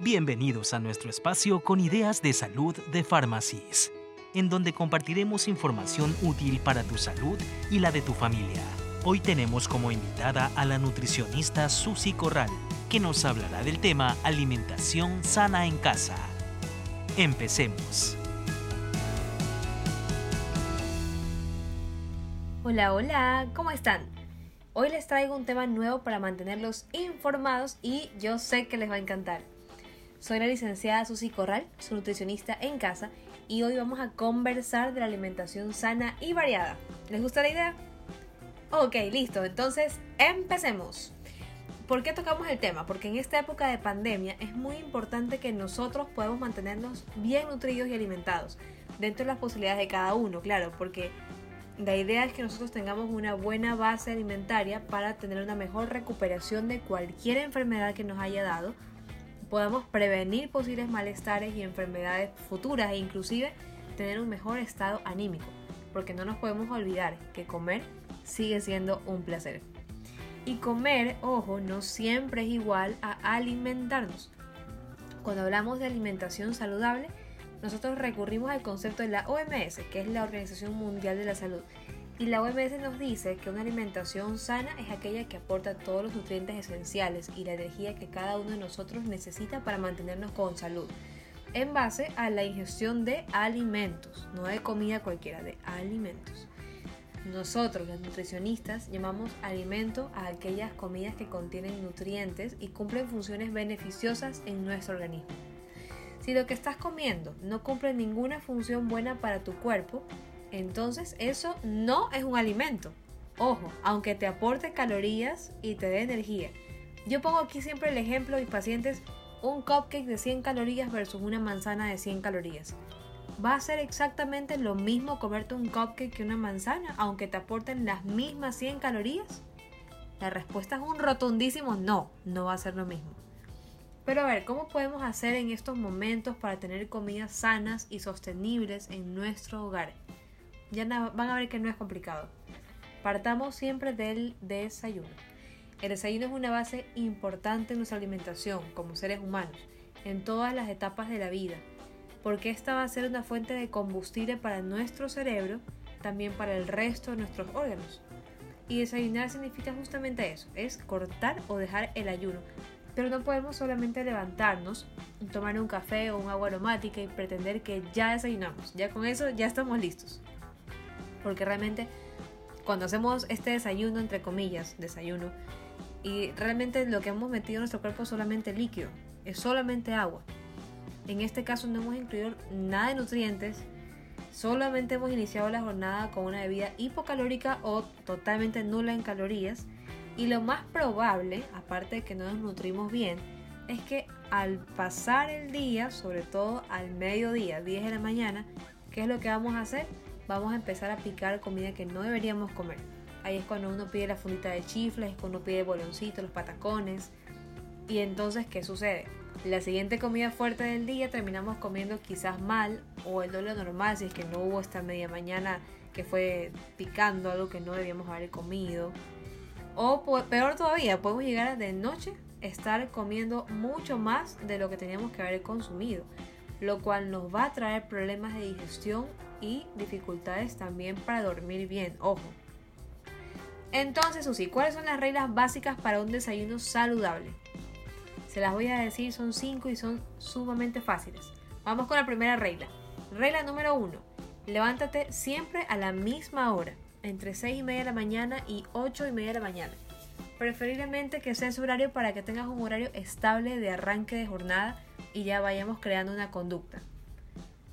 Bienvenidos a nuestro espacio con ideas de salud de Pharmacies, en donde compartiremos información útil para tu salud y la de tu familia. Hoy tenemos como invitada a la nutricionista Susi Corral, que nos hablará del tema alimentación sana en casa. Empecemos. Hola, hola, ¿cómo están? Hoy les traigo un tema nuevo para mantenerlos informados y yo sé que les va a encantar. Soy la licenciada Susi Corral, su nutricionista en casa, y hoy vamos a conversar de la alimentación sana y variada. ¿Les gusta la idea? Ok, listo, entonces empecemos. ¿Por qué tocamos el tema? Porque en esta época de pandemia es muy importante que nosotros podamos mantenernos bien nutridos y alimentados, dentro de las posibilidades de cada uno, claro, porque la idea es que nosotros tengamos una buena base alimentaria para tener una mejor recuperación de cualquier enfermedad que nos haya dado podamos prevenir posibles malestares y enfermedades futuras e inclusive tener un mejor estado anímico, porque no nos podemos olvidar que comer sigue siendo un placer. Y comer, ojo, no siempre es igual a alimentarnos. Cuando hablamos de alimentación saludable, nosotros recurrimos al concepto de la OMS, que es la Organización Mundial de la Salud, y la OMS nos dice que una alimentación sana es aquella que aporta todos los nutrientes esenciales y la energía que cada uno de nosotros necesita para mantenernos con salud, en base a la ingestión de alimentos, no de comida cualquiera, de alimentos. Nosotros, los nutricionistas, llamamos alimento a aquellas comidas que contienen nutrientes y cumplen funciones beneficiosas en nuestro organismo. Si lo que estás comiendo no cumple ninguna función buena para tu cuerpo, entonces eso no es un alimento. Ojo, aunque te aporte calorías y te dé energía. Yo pongo aquí siempre el ejemplo de mis pacientes, un cupcake de 100 calorías versus una manzana de 100 calorías. ¿Va a ser exactamente lo mismo comerte un cupcake que una manzana, aunque te aporten las mismas 100 calorías? La respuesta es un rotundísimo no, no va a ser lo mismo. Pero a ver, ¿cómo podemos hacer en estos momentos para tener comidas sanas y sostenibles en nuestro hogar? Ya van a ver que no es complicado. Partamos siempre del desayuno. El desayuno es una base importante en nuestra alimentación como seres humanos, en todas las etapas de la vida, porque esta va a ser una fuente de combustible para nuestro cerebro, también para el resto de nuestros órganos. Y desayunar significa justamente eso, es cortar o dejar el ayuno. Pero no podemos solamente levantarnos, tomar un café o un agua aromática y pretender que ya desayunamos. Ya con eso ya estamos listos porque realmente cuando hacemos este desayuno, entre comillas, desayuno, y realmente lo que hemos metido en nuestro cuerpo es solamente líquido, es solamente agua. En este caso no hemos incluido nada de nutrientes, solamente hemos iniciado la jornada con una bebida hipocalórica o totalmente nula en calorías. Y lo más probable, aparte de que no nos nutrimos bien, es que al pasar el día, sobre todo al mediodía, 10 de la mañana, ¿qué es lo que vamos a hacer? Vamos a empezar a picar comida que no deberíamos comer. Ahí es cuando uno pide la fundita de chifles, es cuando uno pide boloncitos, los patacones. Y entonces, ¿qué sucede? La siguiente comida fuerte del día terminamos comiendo quizás mal o el doble normal si es que no hubo esta media mañana que fue picando algo que no debíamos haber comido. O peor todavía, podemos llegar de noche estar comiendo mucho más de lo que teníamos que haber consumido, lo cual nos va a traer problemas de digestión y dificultades también para dormir bien, ojo. Entonces, Susi, ¿cuáles son las reglas básicas para un desayuno saludable? Se las voy a decir, son cinco y son sumamente fáciles. Vamos con la primera regla. Regla número uno. Levántate siempre a la misma hora, entre 6 y media de la mañana y 8 y media de la mañana. Preferiblemente que sea ese horario para que tengas un horario estable de arranque de jornada y ya vayamos creando una conducta.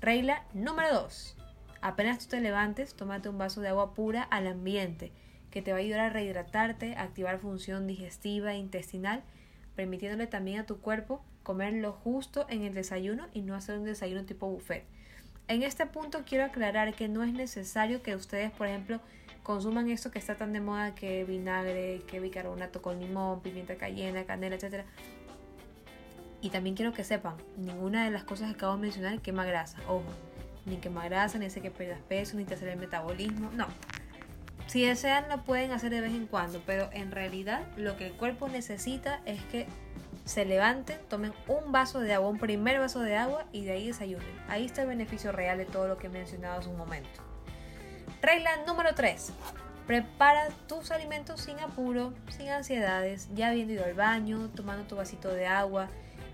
Regla número 2. Apenas tú te levantes, tómate un vaso de agua pura al ambiente, que te va a ayudar a rehidratarte, a activar función digestiva e intestinal, permitiéndole también a tu cuerpo comer lo justo en el desayuno y no hacer un desayuno tipo buffet. En este punto quiero aclarar que no es necesario que ustedes, por ejemplo, consuman esto que está tan de moda que vinagre, que bicarbonato con limón, pimienta cayena, canela, etc. Y también quiero que sepan, ninguna de las cosas que acabo de mencionar quema grasa, ojo ni quema grasa, ni hace que pierdas peso, ni te hace el metabolismo. No. Si desean lo pueden hacer de vez en cuando, pero en realidad lo que el cuerpo necesita es que se levanten, tomen un vaso de agua, un primer vaso de agua y de ahí desayunen. Ahí está el beneficio real de todo lo que he mencionado hace un momento. Regla número 3. Prepara tus alimentos sin apuro, sin ansiedades, ya habiendo ido al baño, tomando tu vasito de agua,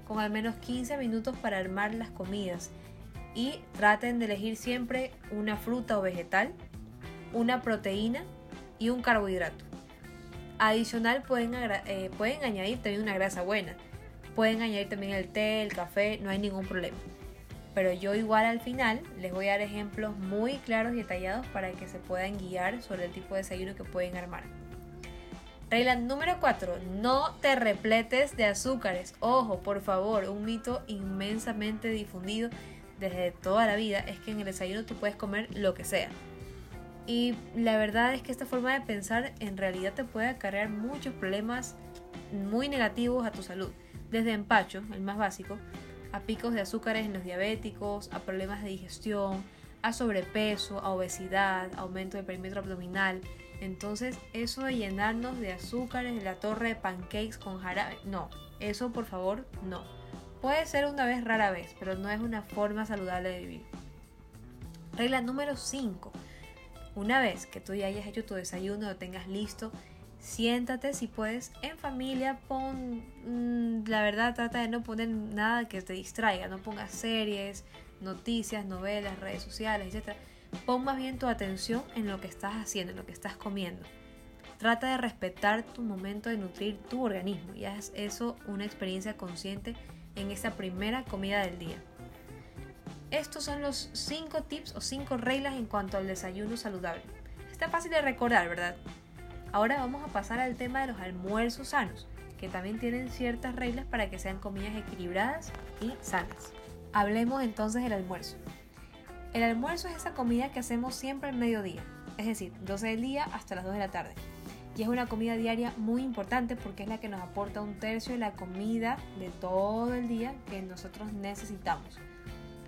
con al menos 15 minutos para armar las comidas. Y traten de elegir siempre una fruta o vegetal, una proteína y un carbohidrato. Adicional pueden, eh, pueden añadir también una grasa buena. Pueden añadir también el té, el café, no hay ningún problema. Pero yo igual al final les voy a dar ejemplos muy claros y detallados para que se puedan guiar sobre el tipo de desayuno que pueden armar. Regla número 4. No te repletes de azúcares. Ojo, por favor, un mito inmensamente difundido desde toda la vida es que en el desayuno tú puedes comer lo que sea. Y la verdad es que esta forma de pensar en realidad te puede acarrear muchos problemas muy negativos a tu salud. Desde empacho, el más básico, a picos de azúcares en los diabéticos, a problemas de digestión, a sobrepeso, a obesidad, aumento del perímetro abdominal. Entonces, eso de llenarnos de azúcares de la torre de pancakes con jarabe, no, eso por favor no. Puede ser una vez rara vez, pero no es una forma saludable de vivir. Regla número 5 una vez que tú ya hayas hecho tu desayuno, lo tengas listo, siéntate si puedes en familia, pon, mm, la verdad trata de no poner nada que te distraiga, no pongas series, noticias, novelas, redes sociales, etc. Pon más bien tu atención en lo que estás haciendo, en lo que estás comiendo. Trata de respetar tu momento de nutrir tu organismo y haz eso una experiencia consciente en esa primera comida del día. Estos son los 5 tips o 5 reglas en cuanto al desayuno saludable. Está fácil de recordar, ¿verdad? Ahora vamos a pasar al tema de los almuerzos sanos, que también tienen ciertas reglas para que sean comidas equilibradas y sanas. Hablemos entonces del almuerzo. El almuerzo es esa comida que hacemos siempre al mediodía, es decir, 12 del día hasta las 2 de la tarde. Y es una comida diaria muy importante porque es la que nos aporta un tercio de la comida de todo el día que nosotros necesitamos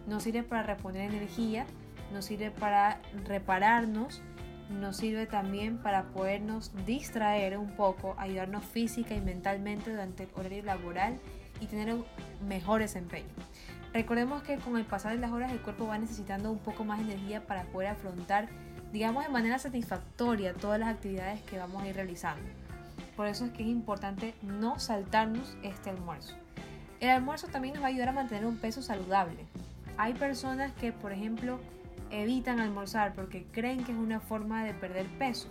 nos sirve para reponer energía, nos sirve para repararnos, nos sirve también para podernos distraer un poco, ayudarnos física y mentalmente durante el horario laboral y tener un mejor desempeño. Recordemos que con el pasar de las horas el cuerpo va necesitando un poco más de energía para poder afrontar, digamos, de manera satisfactoria todas las actividades que vamos a ir realizando. Por eso es que es importante no saltarnos este almuerzo. El almuerzo también nos va a ayudar a mantener un peso saludable. Hay personas que, por ejemplo, evitan almorzar porque creen que es una forma de perder peso,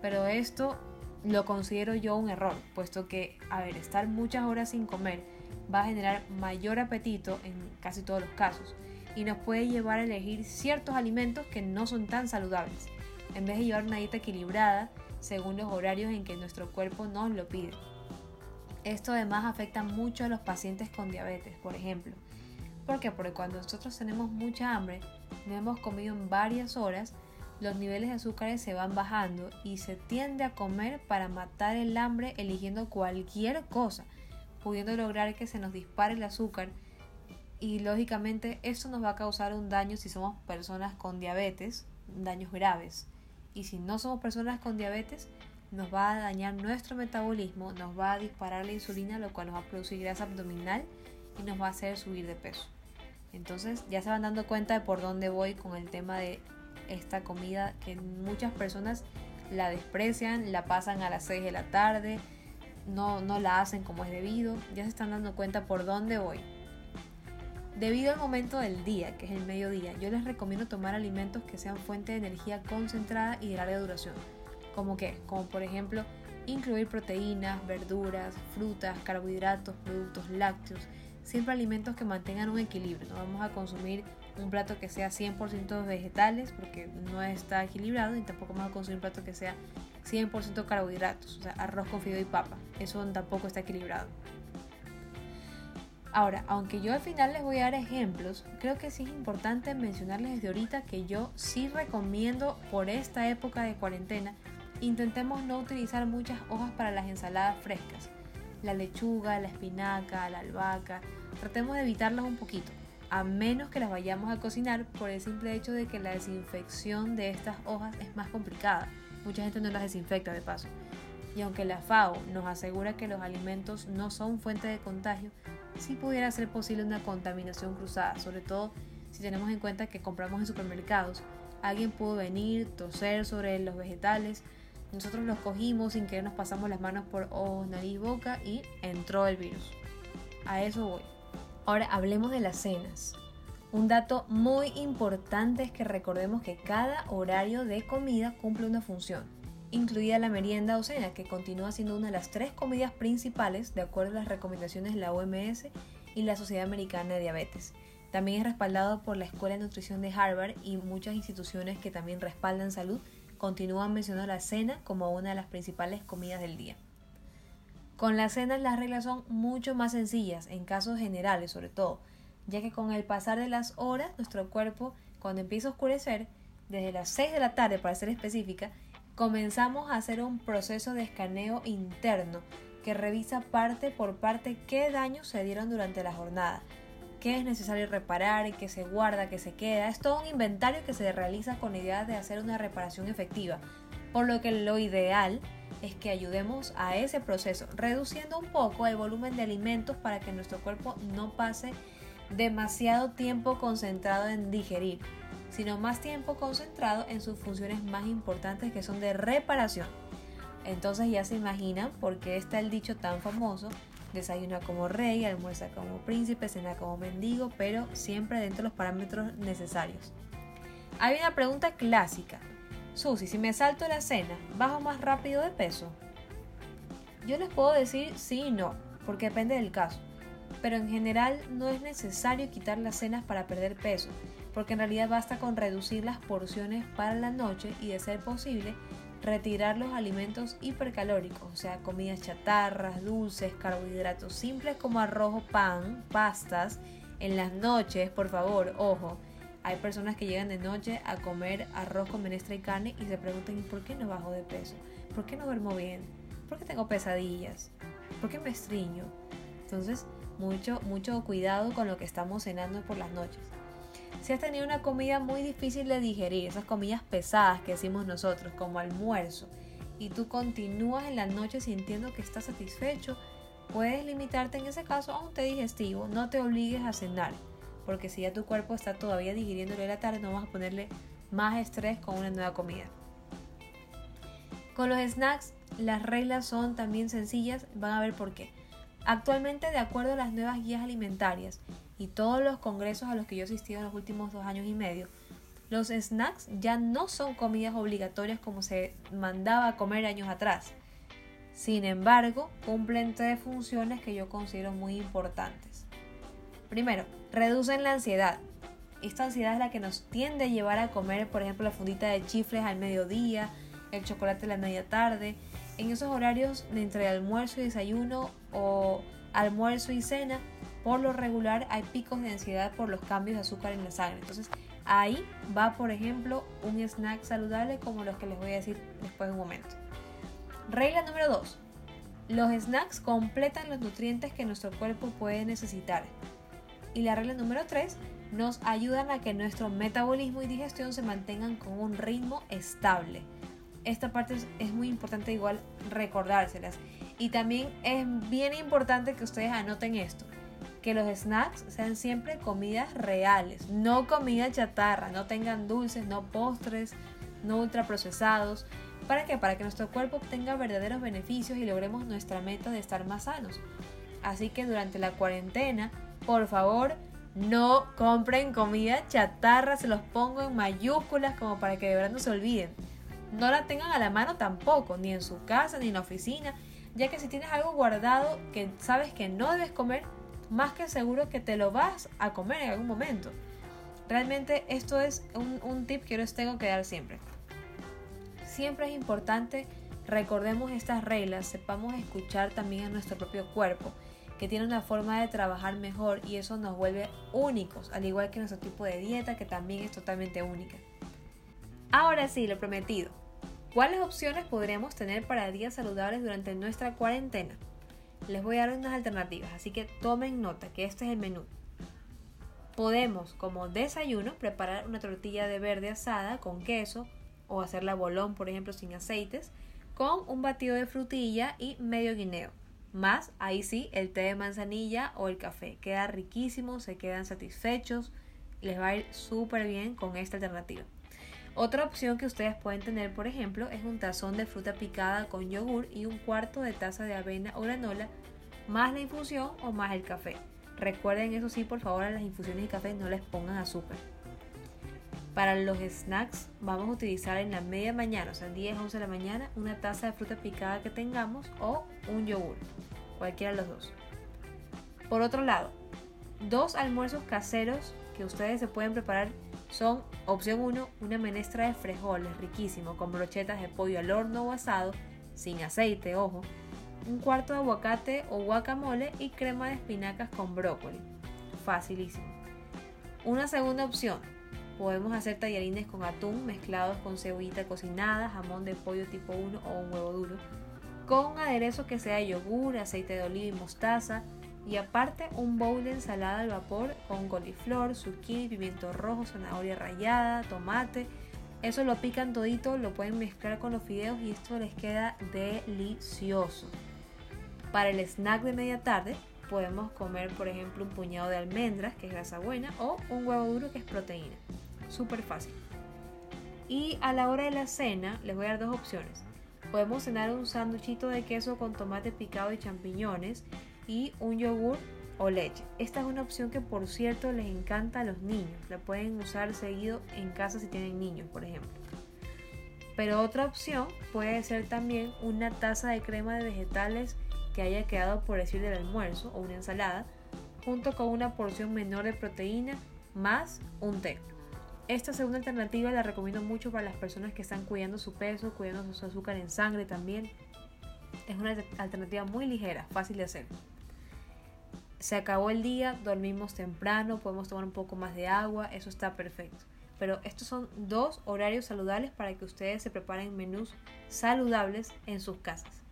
pero esto lo considero yo un error, puesto que, a ver, estar muchas horas sin comer va a generar mayor apetito en casi todos los casos y nos puede llevar a elegir ciertos alimentos que no son tan saludables, en vez de llevar una dieta equilibrada según los horarios en que nuestro cuerpo nos lo pide. Esto además afecta mucho a los pacientes con diabetes, por ejemplo. Porque cuando nosotros tenemos mucha hambre, no hemos comido en varias horas, los niveles de azúcares se van bajando y se tiende a comer para matar el hambre eligiendo cualquier cosa, pudiendo lograr que se nos dispare el azúcar y lógicamente esto nos va a causar un daño si somos personas con diabetes, daños graves. Y si no somos personas con diabetes, nos va a dañar nuestro metabolismo, nos va a disparar la insulina, lo cual nos va a producir grasa abdominal y nos va a hacer subir de peso. Entonces ya se van dando cuenta de por dónde voy con el tema de esta comida que muchas personas la desprecian, la pasan a las 6 de la tarde, no, no la hacen como es debido, ya se están dando cuenta por dónde voy. Debido al momento del día, que es el mediodía, yo les recomiendo tomar alimentos que sean fuente de energía concentrada y de larga duración. ¿Como qué? Como por ejemplo incluir proteínas, verduras, frutas, carbohidratos, productos lácteos, siempre alimentos que mantengan un equilibrio. No vamos a consumir un plato que sea 100% vegetales porque no está equilibrado y tampoco vamos a consumir un plato que sea 100% carbohidratos, o sea, arroz con fideo y papa. Eso tampoco está equilibrado. Ahora, aunque yo al final les voy a dar ejemplos, creo que sí es importante mencionarles desde ahorita que yo sí recomiendo por esta época de cuarentena intentemos no utilizar muchas hojas para las ensaladas frescas. La lechuga, la espinaca, la albahaca, tratemos de evitarlas un poquito, a menos que las vayamos a cocinar por el simple hecho de que la desinfección de estas hojas es más complicada. Mucha gente no las desinfecta de paso. Y aunque la FAO nos asegura que los alimentos no son fuente de contagio, sí pudiera ser posible una contaminación cruzada, sobre todo si tenemos en cuenta que compramos en supermercados. Alguien pudo venir, toser sobre los vegetales, nosotros los cogimos sin que nos pasamos las manos por ojos, nariz, y boca y entró el virus. A eso voy. Ahora hablemos de las cenas. Un dato muy importante es que recordemos que cada horario de comida cumple una función, incluida la merienda o cena, que continúa siendo una de las tres comidas principales de acuerdo a las recomendaciones de la OMS y la Sociedad Americana de Diabetes. También es respaldado por la Escuela de Nutrición de Harvard y muchas instituciones que también respaldan salud continúan mencionando la cena como una de las principales comidas del día. Con la cena las reglas son mucho más sencillas, en casos generales sobre todo, ya que con el pasar de las horas, nuestro cuerpo, cuando empieza a oscurecer, desde las 6 de la tarde para ser específica, comenzamos a hacer un proceso de escaneo interno que revisa parte por parte qué daños se dieron durante la jornada, qué es necesario reparar, qué se guarda, qué se queda. Es todo un inventario que se realiza con la idea de hacer una reparación efectiva, por lo que lo ideal es que ayudemos a ese proceso, reduciendo un poco el volumen de alimentos para que nuestro cuerpo no pase demasiado tiempo concentrado en digerir, sino más tiempo concentrado en sus funciones más importantes que son de reparación. Entonces ya se imaginan por qué está el dicho tan famoso, desayuna como rey, almuerza como príncipe, cena como mendigo, pero siempre dentro de los parámetros necesarios. Hay una pregunta clásica. Susi, si me salto la cena, ¿bajo más rápido de peso? Yo les puedo decir sí y no, porque depende del caso pero en general no es necesario quitar las cenas para perder peso, porque en realidad basta con reducir las porciones para la noche y de ser posible retirar los alimentos hipercalóricos, o sea, comidas chatarras, dulces, carbohidratos simples como arroz pan, pastas, en las noches, por favor, ojo. Hay personas que llegan de noche a comer arroz con menestra y carne y se preguntan ¿por qué no bajo de peso? ¿Por qué no duermo bien? ¿Por qué tengo pesadillas? ¿Por qué me estriño? Entonces, mucho, mucho cuidado con lo que estamos cenando por las noches. Si has tenido una comida muy difícil de digerir, esas comidas pesadas que decimos nosotros, como almuerzo, y tú continúas en la noche sintiendo que estás satisfecho, puedes limitarte en ese caso a un té digestivo, no te obligues a cenar, porque si ya tu cuerpo está todavía digiriéndolo de la tarde, no vas a ponerle más estrés con una nueva comida. Con los snacks, las reglas son también sencillas, van a ver por qué. Actualmente, de acuerdo a las nuevas guías alimentarias y todos los congresos a los que yo he asistido en los últimos dos años y medio, los snacks ya no son comidas obligatorias como se mandaba a comer años atrás. Sin embargo, cumplen tres funciones que yo considero muy importantes. Primero, reducen la ansiedad. Esta ansiedad es la que nos tiende a llevar a comer, por ejemplo, la fundita de chifles al mediodía, el chocolate a la media tarde, en esos horarios de entre almuerzo y desayuno o almuerzo y cena, por lo regular hay picos de ansiedad por los cambios de azúcar en la sangre. Entonces ahí va, por ejemplo, un snack saludable como los que les voy a decir después de un momento. Regla número 2. Los snacks completan los nutrientes que nuestro cuerpo puede necesitar. Y la regla número 3 nos ayudan a que nuestro metabolismo y digestión se mantengan con un ritmo estable esta parte es, muy importante igual recordárselas. Y también es bien importante que ustedes anoten esto, que los snacks sean siempre comidas reales, no comida chatarra, no tengan dulces, no postres, no ultraprocesados. ¿Para qué? Para que nuestro cuerpo obtenga verdaderos beneficios y logremos nuestra meta de estar más sanos. Así que durante la cuarentena, por favor, no compren comida chatarra, se los pongo en mayúsculas como para que de verdad no se olviden no la tengan a la mano tampoco, ni en su casa, ni en la oficina, ya que si tienes algo guardado que sabes que no debes comer, más que seguro que te lo vas a comer en algún momento. Realmente esto es un, tip que les tengo que dar siempre. Siempre es importante recordemos estas reglas, sepamos escuchar también a nuestro propio cuerpo, que tiene una forma de trabajar mejor y eso nos vuelve únicos, al igual que nuestro tipo de dieta que también es totalmente única. Ahora sí, lo prometido. ¿Cuáles opciones podríamos tener para días saludables durante nuestra cuarentena? Les voy a dar unas alternativas, así que tomen nota que este es el menú. Podemos, como desayuno, preparar una tortilla de verde asada con queso o hacerla bolón, por ejemplo, sin aceites, con un batido de frutilla y medio guineo. Más, ahí sí, el té de manzanilla o el café. Queda riquísimo, se quedan satisfechos, les va a ir súper bien con esta alternativa. Otra opción que ustedes pueden tener, por ejemplo, es un tazón de fruta picada con yogur y un cuarto de taza de avena o granola, más la infusión o más el café. Recuerden eso sí, por favor, a las infusiones y café no les pongan azúcar. Para los snacks vamos a utilizar en la media mañana, o sea 10, 11 de la mañana, una taza de fruta picada que tengamos o un yogur, cualquiera de los dos. Por otro lado, dos almuerzos caseros que ustedes se pueden preparar son opción 1, una menestra de frijoles riquísimo con brochetas de pollo al horno o asado, sin aceite, ojo, un cuarto de aguacate o guacamole y crema de espinacas con brócoli. Facilísimo. Una segunda opción, Podemos hacer tallarines con atún mezclados con cebollita cocinada, jamón de pollo tipo 1 o un huevo duro, con un aderezo que sea yogur, aceite de oliva y mostaza, y aparte un bowl de ensalada al vapor con coliflor, zucchini, pimiento rojo, zanahoria rallada, tomate. Eso lo pican todito, lo pueden mezclar con los fideos y esto les queda delicioso. Para el snack de media tarde podemos comer por ejemplo un puñado de almendras que es grasa buena o un huevo duro que es proteína súper fácil. Y a la hora de la cena les voy a dar dos opciones. Podemos cenar un sándwichito de queso con tomate picado y champiñones y un yogur o leche. Esta es una opción que por cierto les encanta a los niños. La pueden usar seguido en casa si tienen niños, por ejemplo. Pero otra opción puede ser también una taza de crema de vegetales que haya quedado por decir del almuerzo o una ensalada, junto con una porción menor de proteína más un té. Esta segunda alternativa la recomiendo mucho para las personas que están cuidando su peso, cuidando su azúcar en sangre también. Es una alternativa muy ligera, fácil de hacer. Se acabó el día, dormimos temprano, podemos tomar un poco más de agua, eso está perfecto. Pero estos son dos horarios saludables para que ustedes se preparen menús saludables en sus casas.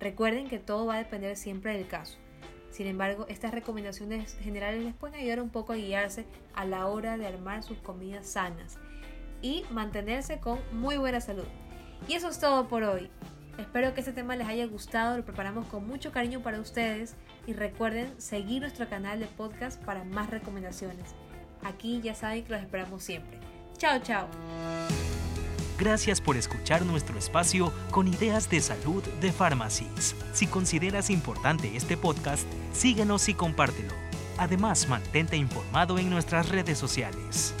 Recuerden que todo va a depender siempre del caso. Sin embargo, estas recomendaciones generales les pueden ayudar un poco a guiarse a la hora de armar sus comidas sanas y mantenerse con muy buena salud. Y eso es todo por hoy. Espero que este tema les haya gustado, lo preparamos con mucho cariño para ustedes y recuerden seguir nuestro canal de podcast para más recomendaciones. Aquí ya saben que los esperamos siempre. Chao, chao. Gracias por escuchar nuestro espacio con ideas de salud de Pharmacies. Si consideras importante este podcast, síguenos y compártelo. Además, mantente informado en nuestras redes sociales.